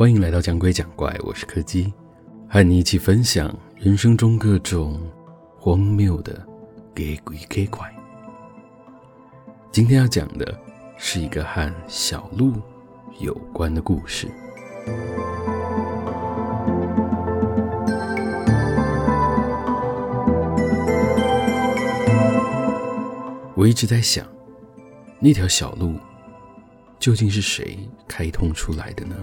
欢迎来到讲鬼讲怪，我是柯基，和你一起分享人生中各种荒谬的给鬼给怪。今天要讲的是一个和小鹿有关的故事。我一直在想，那条小路究竟是谁开通出来的呢？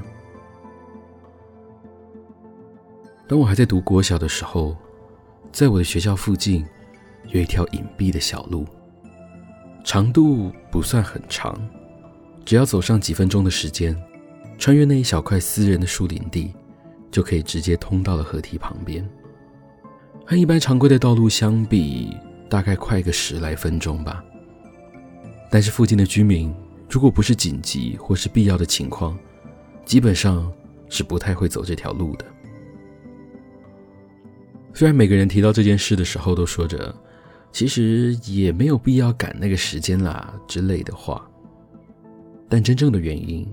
当我还在读国小的时候，在我的学校附近有一条隐蔽的小路，长度不算很长，只要走上几分钟的时间，穿越那一小块私人的树林地，就可以直接通到了河堤旁边。和一般常规的道路相比，大概快个十来分钟吧。但是附近的居民，如果不是紧急或是必要的情况，基本上是不太会走这条路的。虽然每个人提到这件事的时候都说着“其实也没有必要赶那个时间啦”之类的话，但真正的原因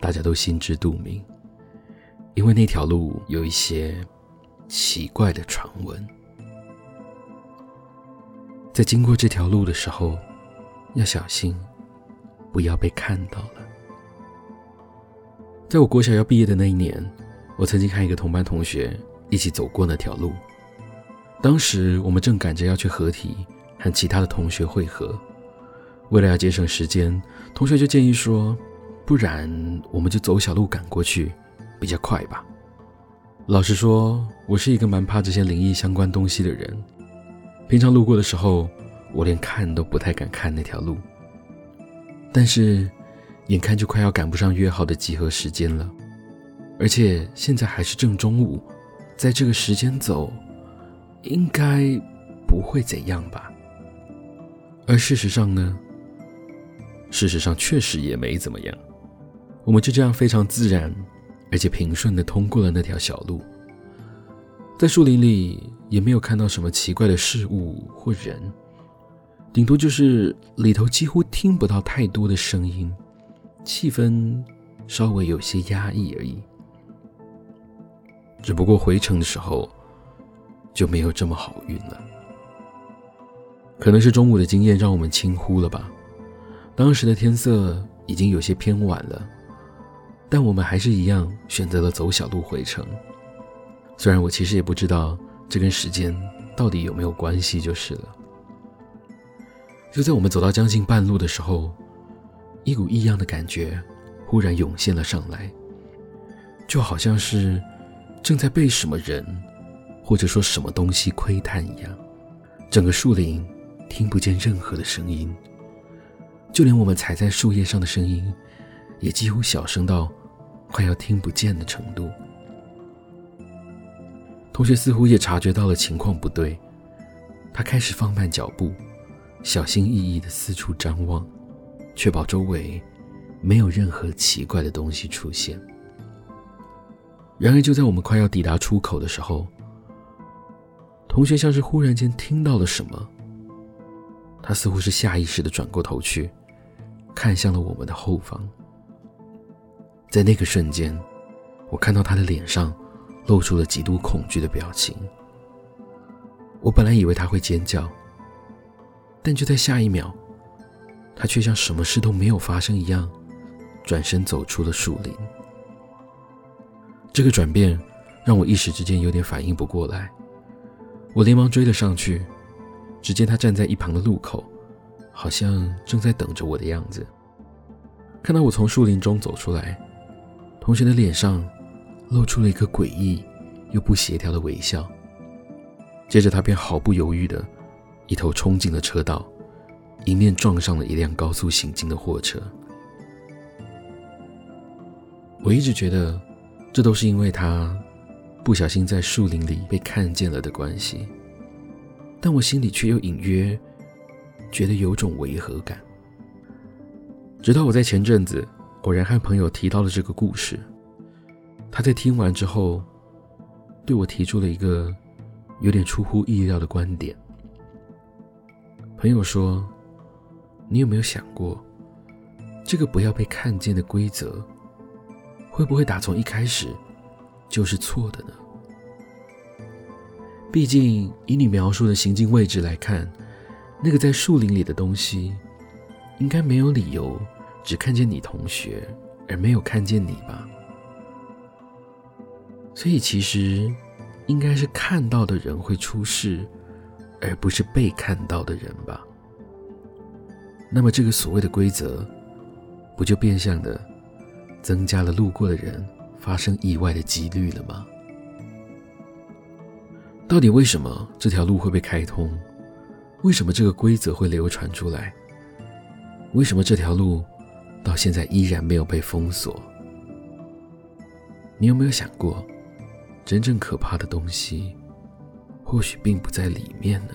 大家都心知肚明，因为那条路有一些奇怪的传闻。在经过这条路的时候，要小心，不要被看到了。在我国小要毕业的那一年，我曾经和一个同班同学一起走过那条路。当时我们正赶着要去合体和其他的同学会合，为了要节省时间，同学就建议说：“不然我们就走小路赶过去，比较快吧。”老实说，我是一个蛮怕这些灵异相关东西的人，平常路过的时候，我连看都不太敢看那条路。但是，眼看就快要赶不上约好的集合时间了，而且现在还是正中午，在这个时间走。应该不会怎样吧？而事实上呢？事实上确实也没怎么样。我们就这样非常自然，而且平顺的通过了那条小路。在树林里也没有看到什么奇怪的事物或人，顶多就是里头几乎听不到太多的声音，气氛稍微有些压抑而已。只不过回程的时候。就没有这么好运了。可能是中午的经验让我们轻忽了吧。当时的天色已经有些偏晚了，但我们还是一样选择了走小路回城。虽然我其实也不知道这跟时间到底有没有关系，就是了。就在我们走到将近半路的时候，一股异样的感觉忽然涌现了上来，就好像是正在被什么人。或者说什么东西窥探一样，整个树林听不见任何的声音，就连我们踩在树叶上的声音，也几乎小声到快要听不见的程度。同学似乎也察觉到了情况不对，他开始放慢脚步，小心翼翼地四处张望，确保周围没有任何奇怪的东西出现。然而，就在我们快要抵达出口的时候，同学像是忽然间听到了什么，他似乎是下意识地转过头去，看向了我们的后方。在那个瞬间，我看到他的脸上露出了极度恐惧的表情。我本来以为他会尖叫，但就在下一秒，他却像什么事都没有发生一样，转身走出了树林。这个转变让我一时之间有点反应不过来。我连忙追了上去，只见他站在一旁的路口，好像正在等着我的样子。看到我从树林中走出来，同学的脸上露出了一个诡异又不协调的微笑。接着，他便毫不犹豫地一头冲进了车道，迎面撞上了一辆高速行进的货车。我一直觉得，这都是因为他。不小心在树林里被看见了的关系，但我心里却又隐约觉得有种违和感。直到我在前阵子偶然和朋友提到了这个故事，他在听完之后对我提出了一个有点出乎意料的观点。朋友说：“你有没有想过，这个不要被看见的规则，会不会打从一开始就是错的呢？毕竟以你描述的行进位置来看，那个在树林里的东西，应该没有理由只看见你同学，而没有看见你吧？所以其实应该是看到的人会出事，而不是被看到的人吧？那么这个所谓的规则，不就变相的增加了路过的人发生意外的几率了吗？到底为什么这条路会被开通？为什么这个规则会流传出来？为什么这条路到现在依然没有被封锁？你有没有想过，真正可怕的东西，或许并不在里面呢？